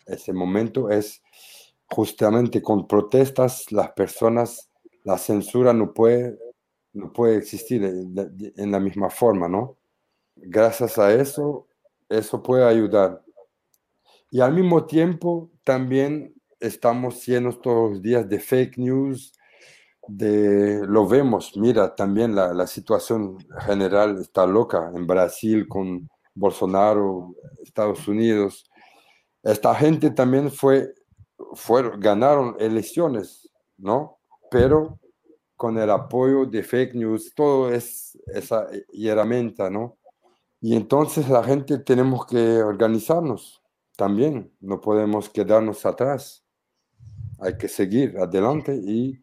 ese momento es justamente con protestas las personas la censura no puede, no puede existir en la misma forma, ¿no? Gracias a eso, eso puede ayudar. Y al mismo tiempo, también estamos llenos todos los días de fake news, de, lo vemos, mira, también la, la situación general está loca en Brasil con Bolsonaro, Estados Unidos. Esta gente también fue, fueron, ganaron elecciones, ¿no? Pero con el apoyo de fake news, todo es esa herramienta, ¿no? Y entonces la gente tenemos que organizarnos también, no podemos quedarnos atrás, hay que seguir adelante y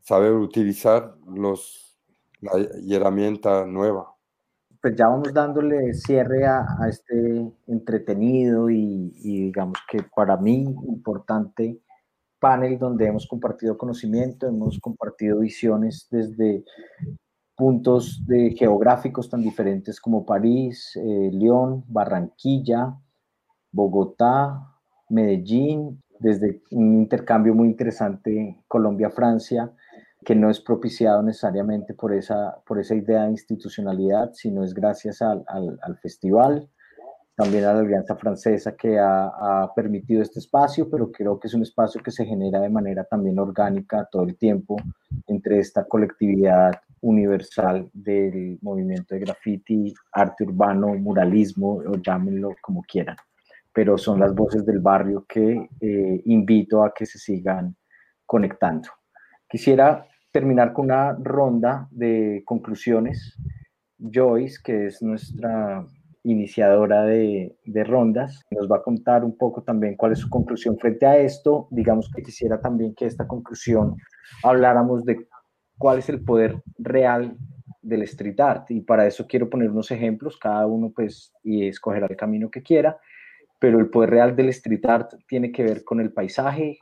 saber utilizar los, la herramienta nueva. Pues ya vamos dándole cierre a, este entretenido y, y digamos que para mí importante panel donde hemos compartido conocimiento, hemos compartido visiones desde puntos de geográficos tan diferentes como París, eh, León, Barranquilla, Bogotá, Medellín, desde un intercambio muy interesante Colombia-Francia, que no es propiciado necesariamente por esa, por esa idea de institucionalidad, sino es gracias al, al, festival, también a la Alianza Francesa que ha, ha, permitido este espacio, pero creo que es un espacio que se genera de manera también orgánica todo el tiempo entre esta colectividad universal del movimiento de graffiti, arte urbano, muralismo, o llámenlo como quieran pero son las voces del barrio que eh, invito a que se sigan conectando. Quisiera terminar con una ronda de conclusiones. Joyce, que es nuestra iniciadora de, de, rondas, nos va a contar un poco también cuál es su conclusión frente a esto. Digamos que quisiera también que esta conclusión habláramos de cuál es el poder real del street art. Y para eso quiero poner unos ejemplos, cada uno pues y escogerá el camino que quiera. Pero el poder real del street art tiene que ver con el paisaje,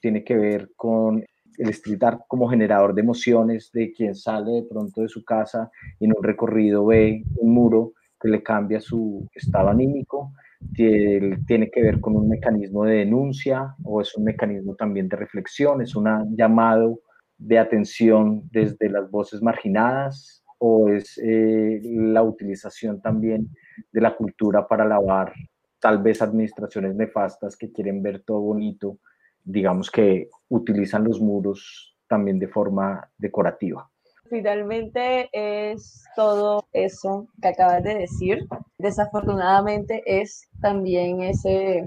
tiene que ver con el street art como generador de emociones de quien sale de pronto de su casa y en un recorrido ve un muro que le cambia su estado anímico, tiene que ver con un mecanismo de denuncia o es un mecanismo también de reflexión, es un llamado de atención desde las voces marginadas o es eh, la utilización también de la cultura para lavar tal vez administraciones nefastas que quieren ver todo bonito, digamos que utilizan los muros también de forma decorativa. Finalmente es todo eso que acabas de decir. Desafortunadamente es también ese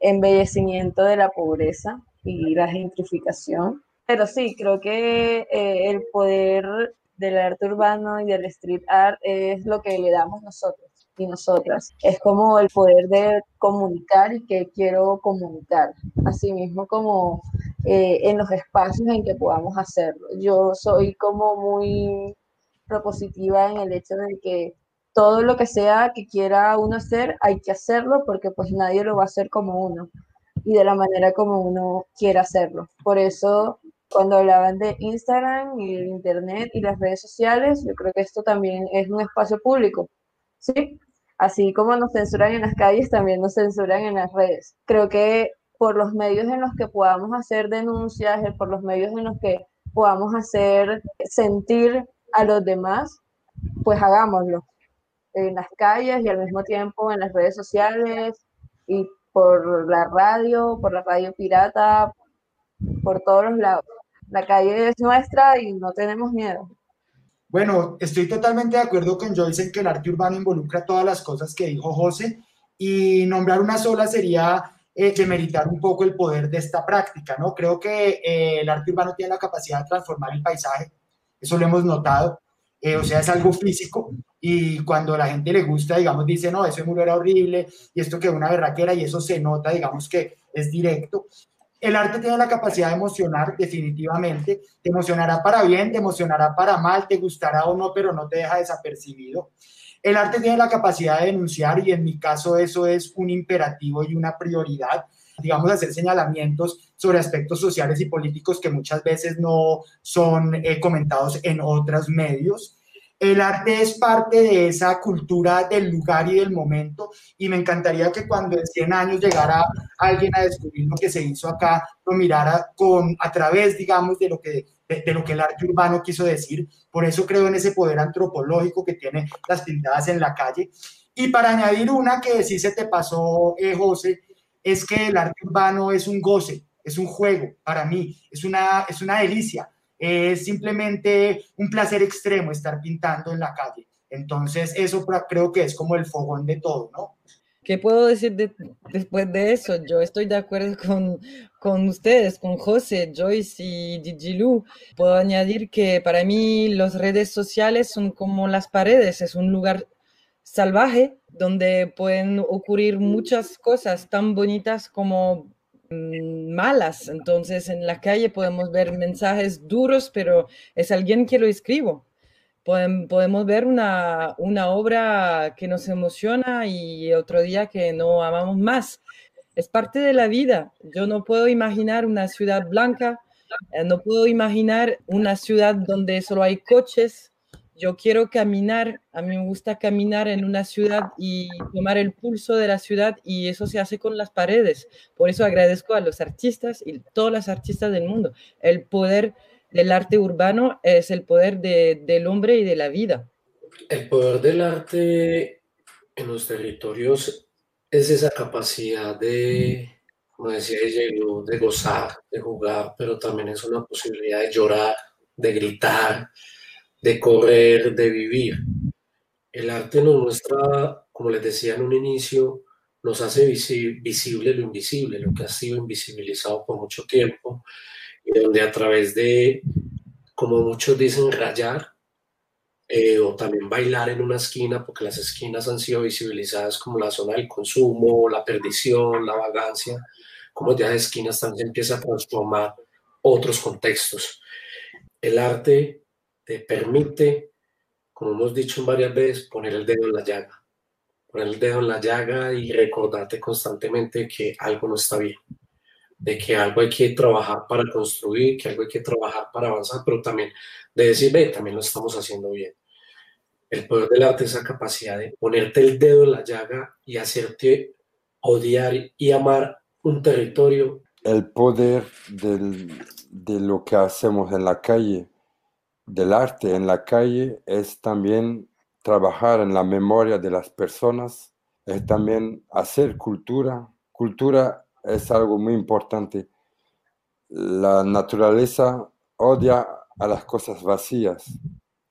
embellecimiento de la pobreza y la gentrificación. Pero sí, creo que eh, el poder del arte urbano y del street art es lo que le damos nosotros y nosotras. Es como el poder de comunicar y que quiero comunicar, asimismo como eh, en los espacios en que podamos hacerlo. Yo soy como muy propositiva en el hecho de que todo lo que sea que quiera uno hacer, hay que hacerlo porque pues nadie lo va a hacer como uno y de la manera como uno quiera hacerlo. Por eso cuando hablaban de Instagram y el Internet y las redes sociales, yo creo que esto también es un espacio público ¿sí? Así como nos censuran en las calles, también nos censuran en las redes. Creo que por los medios en los que podamos hacer denuncias, por los medios en los que podamos hacer sentir a los demás, pues hagámoslo en las calles y al mismo tiempo en las redes sociales y por la radio, por la radio pirata, por todos los lados. La calle es nuestra y no tenemos miedo. Bueno, estoy totalmente de acuerdo con Joyce en que el arte urbano involucra todas las cosas que dijo José y nombrar una sola sería eh, demeritar un poco el poder de esta práctica, ¿no? Creo que eh, el arte urbano tiene la capacidad de transformar el paisaje, eso lo hemos notado, eh, o sea, es algo físico y cuando la gente le gusta, digamos, dice, no, ese muro era horrible y esto que una berraquera y eso se nota, digamos que es directo. El arte tiene la capacidad de emocionar definitivamente, te emocionará para bien, te emocionará para mal, te gustará o no, pero no te deja desapercibido. El arte tiene la capacidad de denunciar y en mi caso eso es un imperativo y una prioridad digamos, hacer señalamientos sobre aspectos sociales y políticos que muchas veces no son eh, comentados en otros medios. El arte es parte de esa cultura del lugar y del momento y me encantaría que cuando en 100 años llegara alguien a descubrir lo que se hizo acá, lo mirara con, a través, digamos, de lo, que, de, lo que el arte urbano quiso decir. Por eso creo en ese poder antropológico que tiene las pintadas en la calle. Y para añadir una que sí se te pasó, eh, José, es que el arte urbano es un goce, es un juego para mí, es una, es una delicia es simplemente un placer extremo estar pintando en la calle. Entonces, eso creo que es como el fogón de todo, ¿no? ¿Qué puedo decir después de eso? Yo estoy de acuerdo con, con ustedes, con José, Joyce y Digilu. Puedo añadir que para mí las redes sociales son como las paredes, es un lugar salvaje donde pueden ocurrir muchas cosas tan bonitas como Mm, malas. Entonces en la calle podemos ver mensajes duros, pero es alguien que lo escribo. Podemos ver una, una obra que nos emociona y otro día que no amamos más. Es parte de la vida. Yo no puedo imaginar una ciudad blanca, eh, no puedo imaginar una ciudad donde solo hay coches, yo quiero caminar, a mí me gusta caminar en una ciudad y tomar el pulso de la ciudad y eso se hace con las paredes. Por eso agradezco a los artistas y todos los artistas del mundo. El poder del arte urbano es el poder del hombre y de la vida. El poder del arte en los territorios es esa capacidad de, como decía ella, de gozar, de jugar, pero también es una posibilidad de llorar, de gritar, de correr, de vivir. El arte nos muestra, como les decía en un inicio, nos hace visible lo invisible, lo que ha sido invisibilizado por mucho tiempo, y donde a través de, como muchos dicen, rayar, eh, o también bailar en una esquina, porque las esquinas han sido visibilizadas como la zona del consumo, la perdición, la vagancia, como ya de esquinas también empieza a transformar otros contextos. El arte te permite, como hemos dicho varias veces, poner el dedo en la llaga. Poner el dedo en la llaga y recordarte constantemente que algo no está bien. De que algo hay que trabajar para construir, que algo hay que trabajar para avanzar, pero también de decir, ve, también lo estamos haciendo bien. El poder del arte es esa capacidad de ponerte el dedo en la llaga y hacerte odiar y amar un territorio. El poder de lo que hacemos en la calle del arte en la calle es también trabajar en la memoria de las personas, es también hacer cultura. Cultura es algo muy importante. La naturaleza odia a las cosas vacías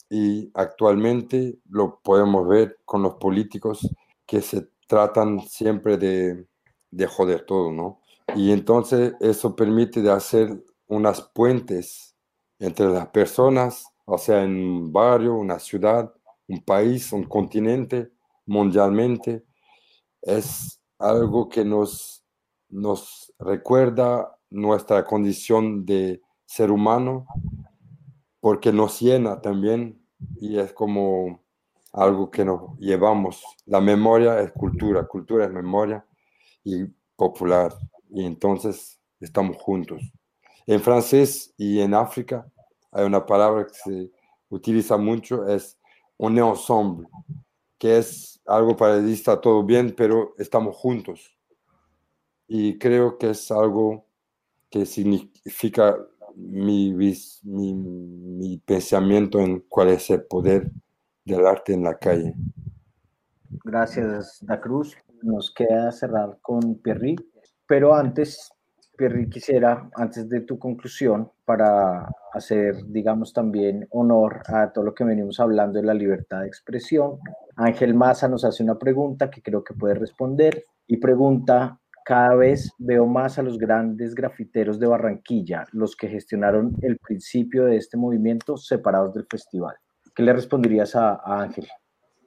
y actualmente lo podemos ver con los políticos que se tratan siempre de, de joder todo, ¿no? Y entonces eso permite de hacer unas puentes entre las personas, o sea, en un barrio, una ciudad, un país, un continente, mundialmente, es algo que nos, nos recuerda nuestra condición de ser humano, porque nos llena también y es como algo que nos llevamos. La memoria es cultura, cultura es memoria y popular, y entonces estamos juntos. En francés y en África hay una palabra que se utiliza mucho, es un ensemble, que es algo paradista, todo bien, pero estamos juntos. Y creo que es algo que significa mi, mi, mi pensamiento en cuál es el poder del arte en la calle. Gracias, Da Cruz. Nos queda cerrar con Pierri, pero antes Pierre, quisiera, antes de tu conclusión, para hacer, digamos, también honor a todo lo que venimos hablando de la libertad de expresión, Ángel Maza nos hace una pregunta que creo que puede responder y pregunta, cada vez veo más a los grandes grafiteros de Barranquilla, los que gestionaron el principio de este movimiento separados del festival. ¿Qué le responderías a, Ángel?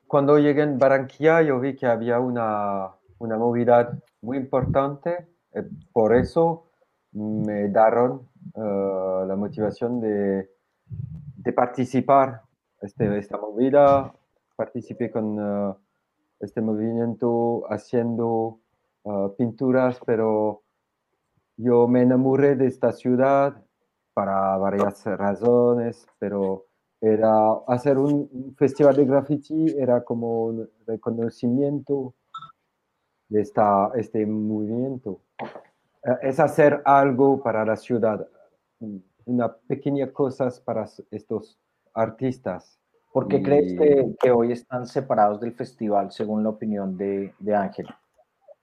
Cuando llegué en Barranquilla yo vi que había una, una movida muy importante eh, por eso me dieron eh, la motivación de, de participar este, esta movida. Participé con eh, este movimiento haciendo pinturas, pero yo me enamoré de esta ciudad para varias razones, pero era hacer un festival de graffiti era como un reconocimiento de esta, este movimiento. Eh, es hacer algo para la ciudad, una pequeña cosas para estos artistas. ¿Por qué crees que, hoy están separados del festival, según la opinión de, de Ángel?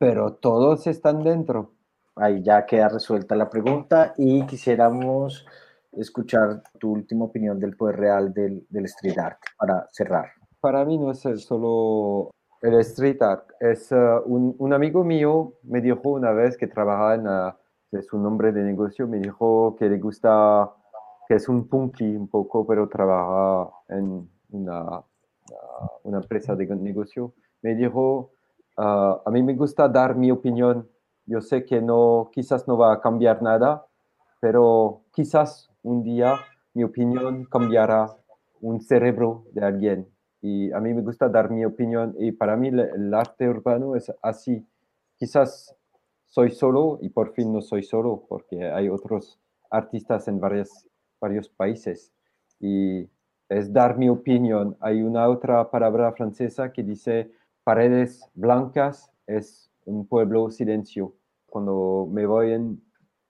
Pero todos están dentro. Ahí ya queda resuelta la pregunta y quisiéramos escuchar tu última opinión del poder real del, del street art para cerrar. Para mí no es solo el street art es uh, un, un, amigo mío me dijo una vez que trabaja en uh, su nombre de negocio, me dijo que le gusta, que es un punky un poco, pero trabaja en una, uh, una empresa de negocio. Me dijo, a mí me gusta dar mi opinión. Yo sé que no, quizás no va a cambiar nada, pero quizás un día mi opinión cambiará un cerebro de alguien y a mí me gusta dar mi opinión y para mí el arte urbano es así. Quizás soy solo y por fin no soy solo porque hay otros artistas en varios varios países y es dar mi opinión. Hay una otra palabra francesa que dice paredes blancas es un pueblo silencio. Cuando me voy en,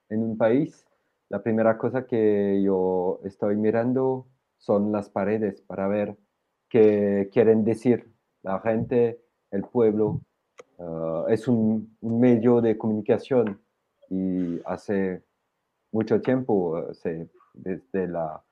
en un país, la primera cosa que yo estoy mirando son las paredes para ver qué quieren decir la gente, el pueblo. Ah, es un, medio de comunicación y hace mucho tiempo, ah, desde la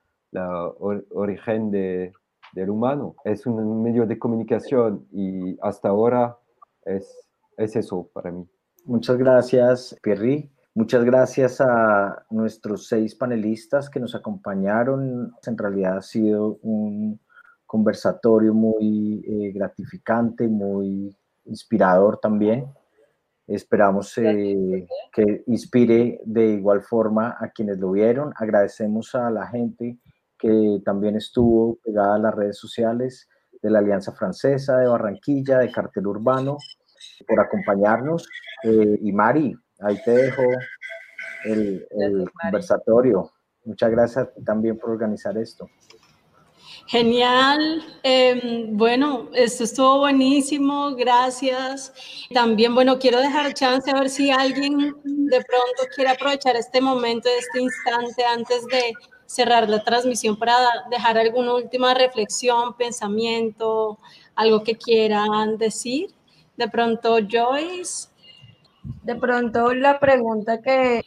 origen de, del humano, es un medio de comunicación y hasta ahora es, es eso para mí. Muchas gracias, Pierri. Muchas gracias a nuestros seis panelistas que nos acompañaron. En realidad ha sido un conversatorio muy eh, gratificante, muy inspirador también. Esperamos eh, que inspire de igual forma a quienes lo vieron. Agradecemos a la gente que también estuvo pegada a las redes sociales de la Alianza Francesa de Barranquilla, de Cartel Urbano, por acompañarnos. Eh, y Mari, ahí te dejo el, conversatorio. Muchas gracias también por organizar esto. Genial. Em, bueno, esto estuvo buenísimo. Gracias. También, bueno, quiero dejar chance a ver si alguien de pronto quiere aprovechar este momento, este instante antes de cerrar la transmisión para dejar alguna última reflexión, pensamiento, algo que quieran decir. De pronto, Joyce. De pronto la pregunta que,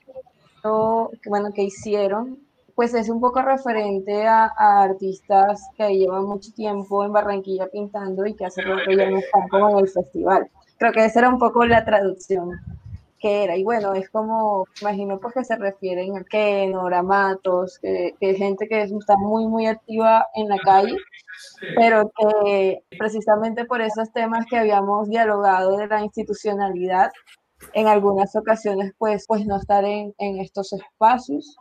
bueno, que hicieron, pues es un poco referente a, artistas que llevan mucho tiempo en Barranquilla pintando y que hace poco ya no están como en el festival. Creo que esa era un poco la traducción que era. Y bueno, es como, imagino pues que se refieren a que Nora Matos, que, que gente que está muy, muy activa en la calle, pero que precisamente por esos temas que habíamos dialogado de la institucionalidad, en algunas ocasiones pues, pues no estar en, en estos espacios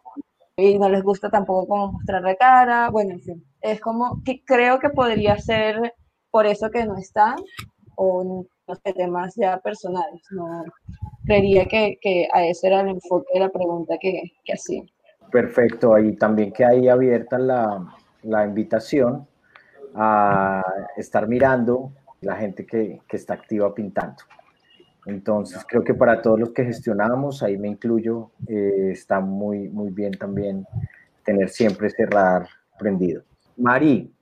y no les gusta tampoco como mostrar la cara, bueno, en fin, es como que creo que podría ser por eso que no están o no sé, temas ya personales, no creería que, que a ese era el enfoque de la pregunta que, que hacía. Perfecto, ahí también que ahí abierta la, la invitación a estar mirando la gente que, que está activa pintando. Entonces, creo que para todos los que gestionamos, ahí me incluyo, eh, está muy, muy bien también tener siempre ese radar prendido. Mari,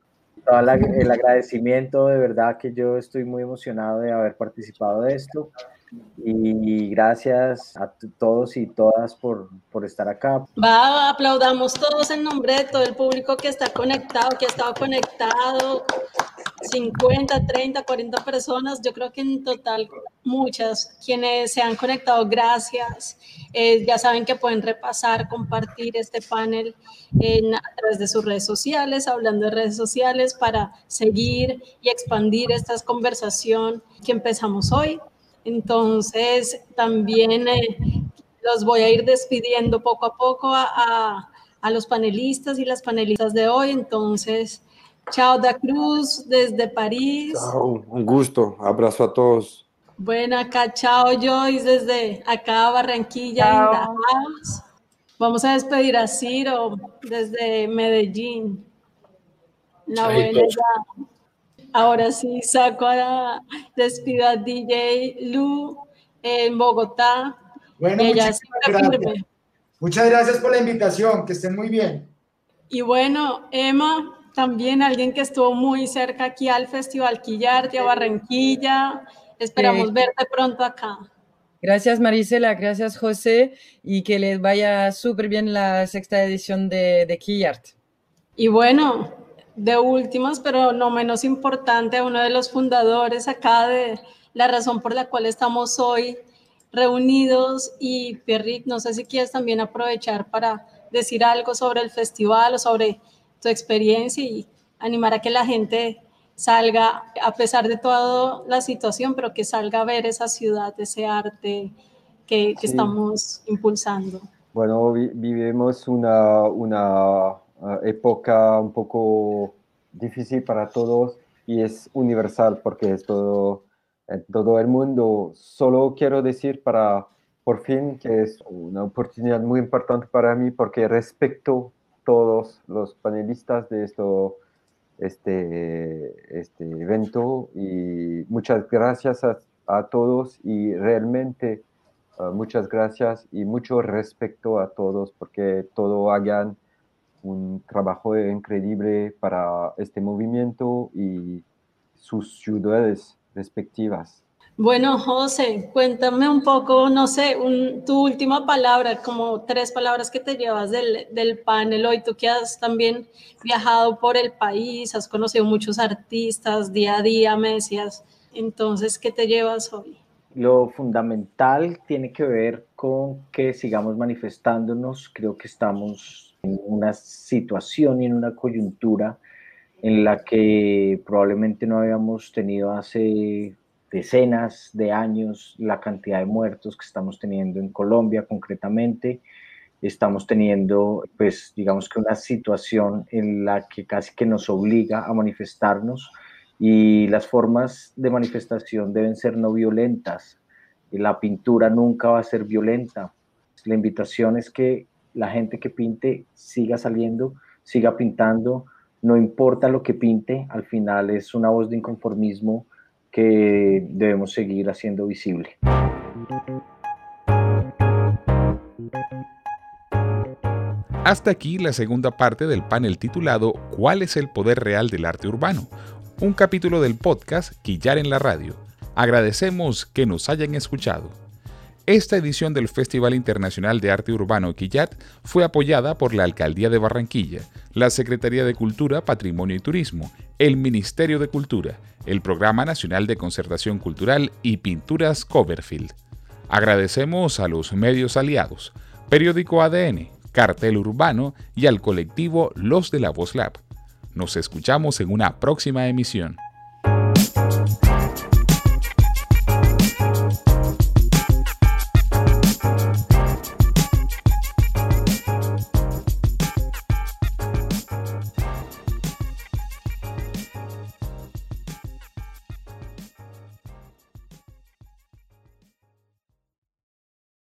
todo el agradecimiento, de verdad que yo estoy muy emocionado de haber participado de esto. Y gracias a todos y todas por, por, estar acá. Va, aplaudamos todos en nombre de todo el público que está conectado, que ha estado conectado. 50, 30, 40 personas, yo creo que en total muchas quienes se han conectado, gracias. Eh, ya saben que pueden repasar, compartir este panel en, a través de sus redes sociales, hablando de redes sociales, para seguir y expandir esta conversación que empezamos hoy. Entonces, también eh, los voy a ir despidiendo poco a poco a, a, los panelistas y las panelistas de hoy. Entonces, chao Da Cruz desde París. Chao, un gusto. Abrazo a todos. Bueno, acá chao Joyce desde acá Barranquilla. Vamos a despedir a Ciro desde Medellín. La buena ya. Ahora sí, saco a despido a DJ Lu en Bogotá. Bueno, muchas gracias. muchas gracias por la invitación, que estén muy bien. Y bueno, Emma, también alguien que estuvo muy cerca aquí al Festival Quillarte, a Barranquilla. Esperamos verte pronto acá. Gracias Marisela, gracias José y que les vaya súper bien la sexta edición de, de Quillart. Y bueno, de últimas, pero no menos importante, uno de los fundadores acá de la razón por la cual estamos hoy reunidos. Y Pierrick, no sé si quieres también aprovechar para decir algo sobre el festival o sobre tu experiencia y animar a que la gente salga, a pesar de toda la situación, pero que salga a ver esa ciudad, ese arte que, estamos impulsando. Bueno, vivimos una, una época un poco difícil para todos y es universal porque es todo, todo el mundo. Solo quiero decir para por fin que es una oportunidad muy importante para mí porque respeto todos los panelistas de, esto, este, este evento y muchas gracias a, todos y realmente ah, muchas gracias y mucho respeto a todos porque todo hagan un trabajo increíble para este movimiento y sus ciudades respectivas. Bueno, José, cuéntame un poco, no sé, tu última palabra, como tres palabras que te llevas del, del, panel hoy, tú que has también viajado por el país, has conocido muchos artistas día a día, me decías, entonces, ¿qué te llevas hoy? Lo fundamental tiene que ver con que sigamos manifestándonos, creo que estamos en una situación y en una coyuntura en la que probablemente no habíamos tenido hace decenas de años la cantidad de muertos que estamos teniendo en Colombia concretamente. Estamos teniendo, pues, digamos que una situación en la que casi que nos obliga a manifestarnos y las formas de manifestación deben ser no violentas. La pintura nunca va a ser violenta. La invitación es que la gente que pinte siga saliendo, siga pintando, no importa lo que pinte, al final es una voz de inconformismo que debemos seguir haciendo visible. Hasta aquí la segunda parte del panel titulado ¿Cuál es el poder real del arte urbano? Un capítulo del podcast Quillar en la radio. Agradecemos que nos hayan escuchado. Esta edición del Festival Internacional de Arte Urbano Quillat fue apoyada por la Alcaldía de Barranquilla, la Secretaría de Cultura, Patrimonio y Turismo, el Ministerio de Cultura, el Programa Nacional de Concertación Cultural y Pinturas Coverfield. Agradecemos a los medios aliados, Periódico ADN, Cartel Urbano y al colectivo Los de la Voz Lab. Nos escuchamos en una próxima emisión.